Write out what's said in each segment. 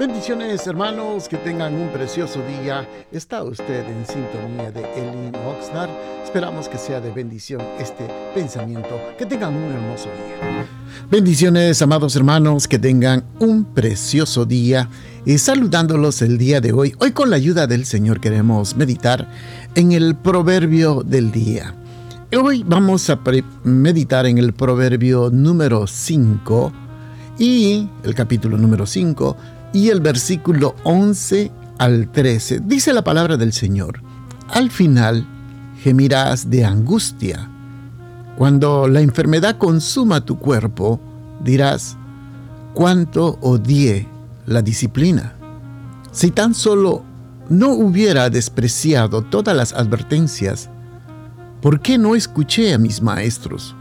Bendiciones hermanos, que tengan un precioso día. Está usted en sintonía de Elin Oxnard. Esperamos que sea de bendición este pensamiento. Que tengan un hermoso día. Bendiciones amados hermanos, que tengan un precioso día. Y saludándolos el día de hoy. Hoy con la ayuda del Señor queremos meditar en el proverbio del día. Hoy vamos a meditar en el proverbio número 5 y el capítulo número 5 y el versículo 11 al 13. Dice la palabra del Señor, al final gemirás de angustia. Cuando la enfermedad consuma tu cuerpo, dirás, cuánto odié la disciplina. Si tan solo no hubiera despreciado todas las advertencias, ¿por qué no escuché a mis maestros?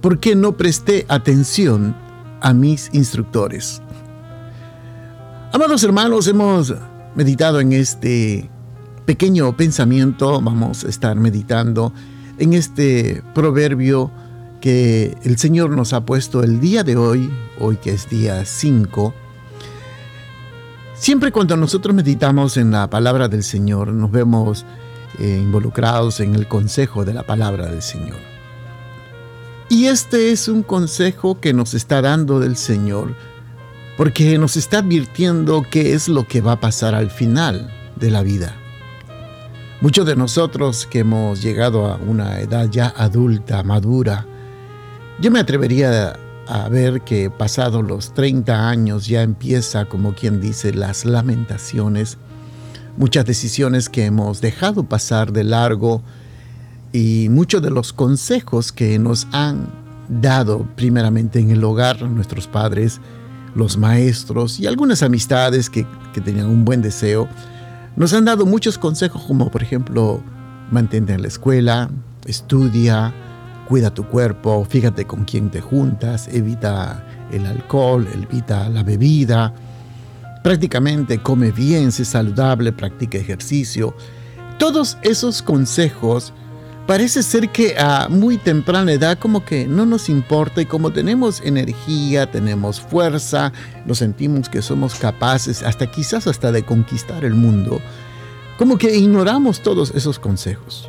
¿Por qué no presté atención a mis instructores? Amados hermanos, hemos meditado en este pequeño pensamiento, vamos a estar meditando en este proverbio que el Señor nos ha puesto el día de hoy, hoy que es día 5. Siempre cuando nosotros meditamos en la palabra del Señor, nos vemos eh, involucrados en el consejo de la palabra del Señor. Y este es un consejo que nos está dando del Señor porque nos está advirtiendo qué es lo que va a pasar al final de la vida. Muchos de nosotros que hemos llegado a una edad ya adulta, madura, yo me atrevería a ver que pasados los 30 años ya empieza, como quien dice, las lamentaciones, muchas decisiones que hemos dejado pasar de largo y muchos de los consejos que nos han dado primeramente en el hogar nuestros padres, los maestros y algunas amistades que, tenían un buen deseo, nos han dado muchos consejos como por ejemplo, mantente en la escuela, estudia, cuida tu cuerpo, fíjate con quién te juntas, evita el alcohol, evita la bebida, prácticamente come bien, sé saludable, practica ejercicio. Todos esos consejos parece ser que a muy temprana edad como que no nos importa y como tenemos energía, tenemos fuerza, nos sentimos que somos capaces hasta quizás hasta de conquistar el mundo, como que ignoramos todos esos consejos.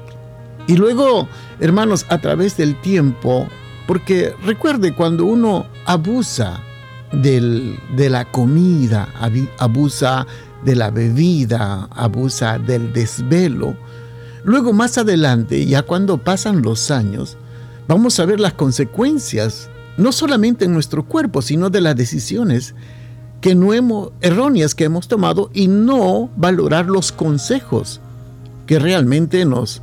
Y luego, hermanos, a través del tiempo, porque recuerde cuando uno abusa de la comida, abusa de la bebida, abusa del desvelo, Luego más adelante, ya cuando pasan los años, vamos a ver las consecuencias, no solamente en nuestro cuerpo, sino de las decisiones que no hemos, erróneas que hemos tomado y no valorar los consejos que realmente nos,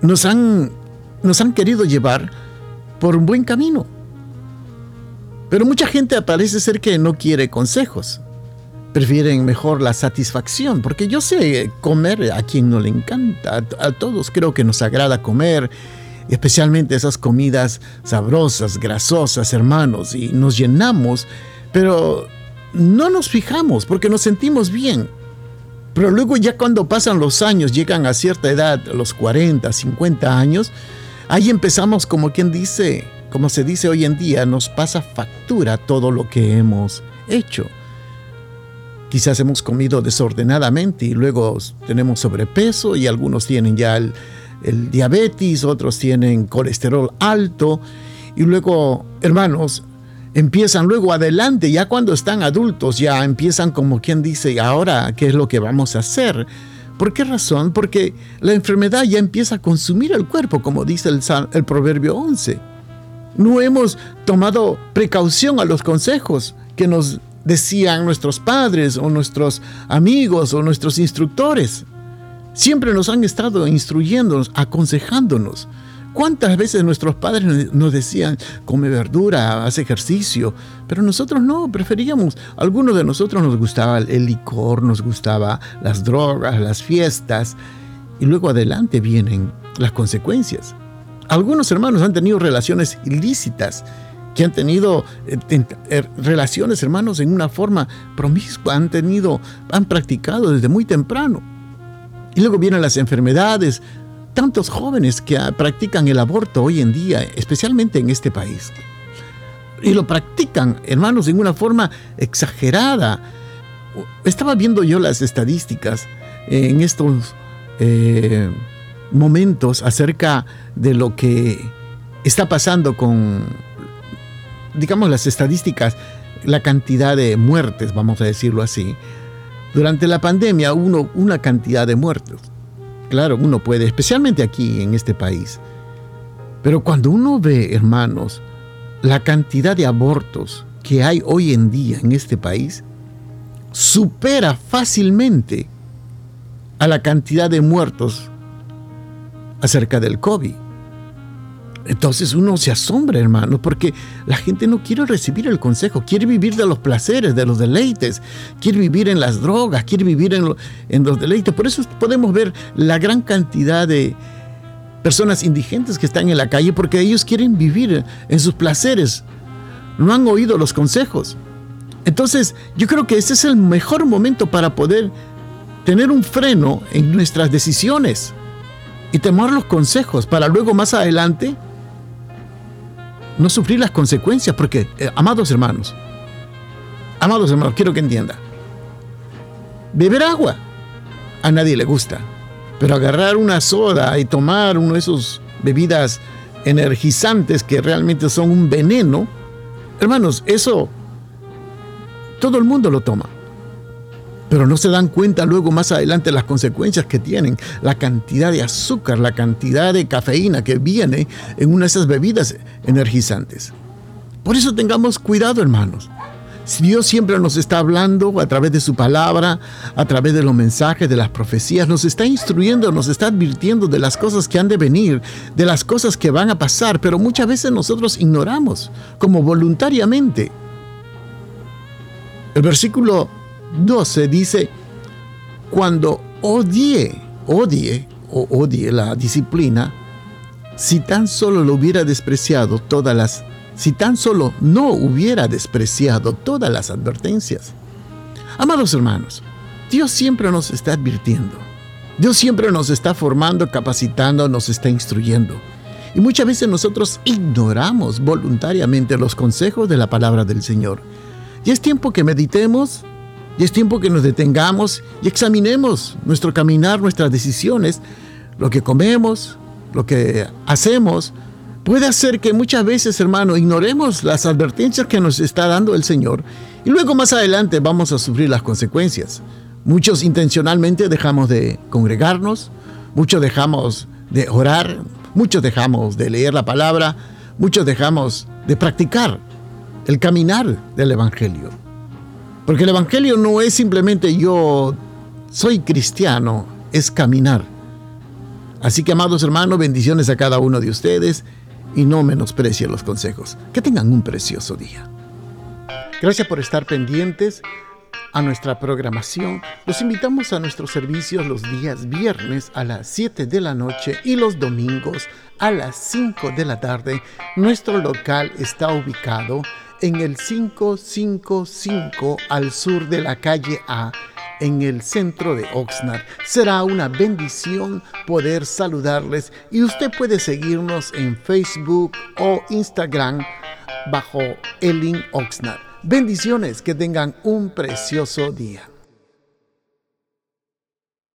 nos, han, nos han querido llevar por un buen camino. Pero mucha gente parece ser que no quiere consejos prefieren mejor la satisfacción, porque yo sé comer a quien no le encanta, a, todos creo que nos agrada comer, especialmente esas comidas sabrosas, grasosas, hermanos, y nos llenamos, pero no nos fijamos porque nos sentimos bien. Pero luego ya cuando pasan los años, llegan a cierta edad, los 40, 50 años, ahí empezamos como quien dice, como se dice hoy en día, nos pasa factura todo lo que hemos hecho. Quizás hemos comido desordenadamente y luego tenemos sobrepeso y algunos tienen ya el, diabetes, otros tienen colesterol alto y luego, hermanos, empiezan luego adelante, ya cuando están adultos, ya empiezan como quien dice, ahora, ¿qué es lo que vamos a hacer? ¿Por qué razón? Porque la enfermedad ya empieza a consumir el cuerpo, como dice el, el Proverbio 11. No hemos tomado precaución a los consejos que nos decían nuestros padres o nuestros amigos o nuestros instructores. Siempre nos han estado instruyéndonos, aconsejándonos. ¿Cuántas veces nuestros padres nos decían, come verdura, haz ejercicio? Pero nosotros no, preferíamos, algunos de nosotros nos gustaba el licor, nos gustaba las drogas, las fiestas, y luego adelante vienen las consecuencias. Algunos hermanos han tenido relaciones ilícitas que han tenido eh, eh, relaciones, hermanos, en una forma promiscua, han tenido, han practicado desde muy temprano. Y luego vienen las enfermedades, tantos jóvenes que practican el aborto hoy en día, especialmente en este país. y lo practican, hermanos, en una forma exagerada. Estaba viendo yo las estadísticas en estos eh, momentos acerca de lo que está pasando con, digamos, las estadísticas, la cantidad de muertes, vamos a decirlo así. Durante la pandemia hubo una cantidad de muertos. Claro, uno puede, especialmente aquí en este país. Pero cuando uno ve, hermanos, la cantidad de abortos que hay hoy en día en este país, supera fácilmente a la cantidad de muertos acerca del COVID. Entonces uno se asombra, hermano, porque la gente no quiere recibir el consejo, quiere vivir de los placeres, de los deleites, quiere vivir en las drogas, quiere vivir en, en los deleites. Por eso podemos ver la gran cantidad de personas indigentes que están en la calle porque ellos quieren vivir en sus placeres. No han oído los consejos. Entonces yo creo que ese es el mejor momento para poder tener un freno en nuestras decisiones y tomar los consejos para luego más adelante no sufrir las consecuencias, porque, eh, amados hermanos, amados hermanos, quiero que entienda, beber agua a nadie le gusta, pero agarrar una soda y tomar uno de esos bebidas energizantes que realmente son un veneno, hermanos, eso todo el mundo lo toma pero no se dan cuenta luego más adelante las consecuencias que tienen, la cantidad de azúcar, la cantidad de cafeína que viene en una de esas bebidas energizantes. Por eso tengamos cuidado, hermanos. Dios siempre nos está hablando a través de su palabra, a través de los mensajes, de las profecías, nos está instruyendo, nos está advirtiendo de las cosas que han de venir, de las cosas que van a pasar, pero muchas veces nosotros ignoramos, como voluntariamente. El versículo 12 dice, cuando odie, odie o odie la disciplina, si tan solo lo hubiera despreciado todas las, si tan solo no hubiera despreciado todas las advertencias. Amados hermanos, Dios siempre nos está advirtiendo. Dios siempre nos está formando, capacitando, nos está instruyendo. Y muchas veces nosotros ignoramos voluntariamente los consejos de la palabra del Señor. Y es tiempo que meditemos y es tiempo que nos detengamos y examinemos nuestro caminar, nuestras decisiones, lo que comemos, lo que hacemos. Puede hacer que muchas veces, hermano, ignoremos las advertencias que nos está dando el Señor y luego más adelante vamos a sufrir las consecuencias. Muchos intencionalmente dejamos de congregarnos, muchos dejamos de orar, muchos dejamos de leer la palabra, muchos dejamos de practicar el caminar del Evangelio. Porque el Evangelio no es simplemente yo soy cristiano, es caminar. Así que, amados hermanos, bendiciones a cada uno de ustedes y no menosprecien los consejos. Que tengan un precioso día. Gracias por estar pendientes a nuestra programación. Los invitamos a nuestros servicios los días viernes a las 7 de la noche y los domingos a las 5 de la tarde. Nuestro local está ubicado en el 555 al sur de la calle A, en el centro de Oxnard. Será una bendición poder saludarles y usted puede seguirnos en Facebook o Instagram bajo Elin Oxnard. Bendiciones, que tengan un precioso día.